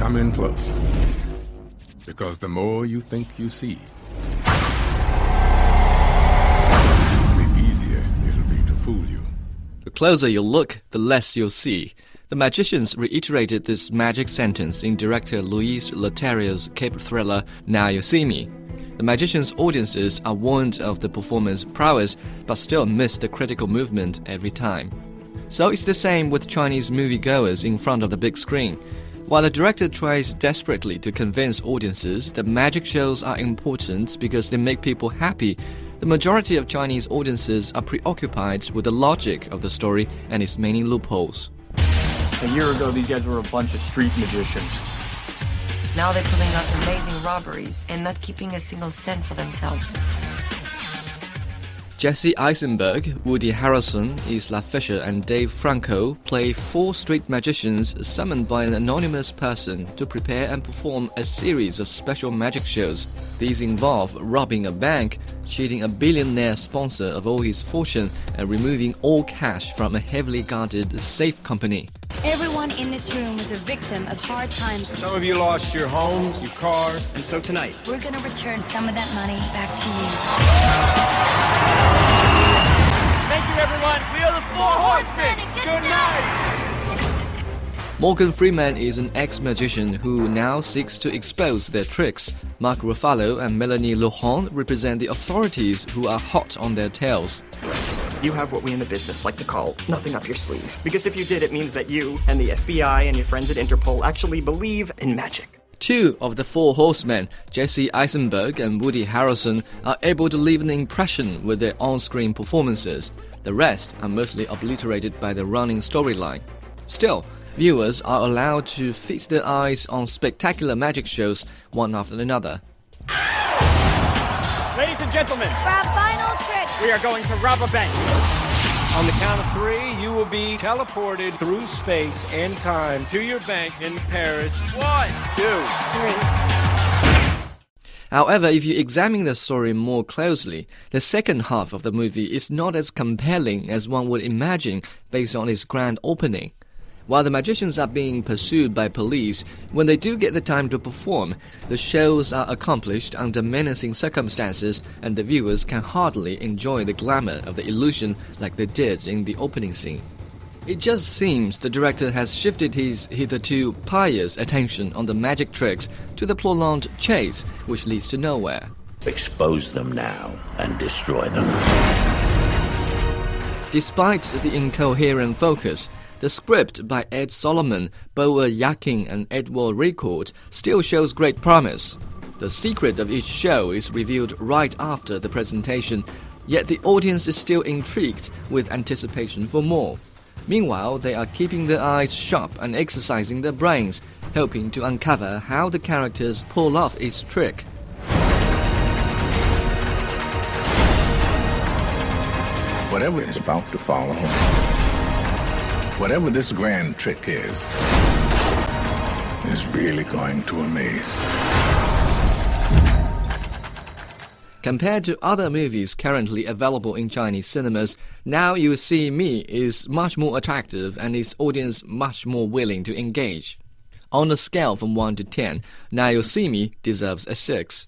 Come in close. Because the more you think you see, the easier it'll be to fool you. The closer you look, the less you'll see. The magicians reiterated this magic sentence in director Louis Leterrier's cape thriller Now You See Me. The magicians' audiences are warned of the performer's prowess, but still miss the critical movement every time. So it's the same with Chinese moviegoers in front of the big screen. While the director tries desperately to convince audiences that magic shows are important because they make people happy, the majority of Chinese audiences are preoccupied with the logic of the story and its many loopholes. A year ago, these guys were a bunch of street magicians. Now they're pulling off amazing robberies and not keeping a single cent for themselves. Jesse Eisenberg, Woody Harrelson, Isla Fisher, and Dave Franco play four street magicians summoned by an anonymous person to prepare and perform a series of special magic shows. These involve robbing a bank, cheating a billionaire sponsor of all his fortune, and removing all cash from a heavily guarded safe company. Everyone in this room was a victim of hard times. Some of you lost your homes, your cars, and so tonight. We're going to return some of that money back to you. Thank you, everyone. We are the Four Horsemen. Good night. Morgan Freeman is an ex magician who now seeks to expose their tricks. Mark Ruffalo and Melanie Laurent represent the authorities who are hot on their tails. You have what we in the business like to call nothing up your sleeve. Because if you did, it means that you and the FBI and your friends at Interpol actually believe in magic. Two of the four horsemen, Jesse Eisenberg and Woody Harrelson, are able to leave an impression with their on screen performances. The rest are mostly obliterated by the running storyline. Still, viewers are allowed to feast their eyes on spectacular magic shows one after another. Ladies and gentlemen, For our final trick, we are going to rob a bank. On the count of three, you will be teleported through space and time to your bank in Paris. One, two, three. However, if you examine the story more closely, the second half of the movie is not as compelling as one would imagine based on its grand opening. While the magicians are being pursued by police, when they do get the time to perform, the shows are accomplished under menacing circumstances, and the viewers can hardly enjoy the glamour of the illusion like they did in the opening scene. It just seems the director has shifted his hitherto pious attention on the magic tricks to the prolonged chase, which leads to nowhere. Expose them now and destroy them. Despite the incoherent focus, the script by Ed Solomon, Boaz Yakin, and Edward Ricourt still shows great promise. The secret of each show is revealed right after the presentation, yet the audience is still intrigued with anticipation for more. Meanwhile, they are keeping their eyes sharp and exercising their brains, hoping to uncover how the characters pull off each trick. Whatever is about to follow, whatever this grand trick is, is really going to amaze. Compared to other movies currently available in Chinese cinemas, Now You See Me is much more attractive and its audience much more willing to engage. On a scale from 1 to 10, Now You See Me deserves a 6.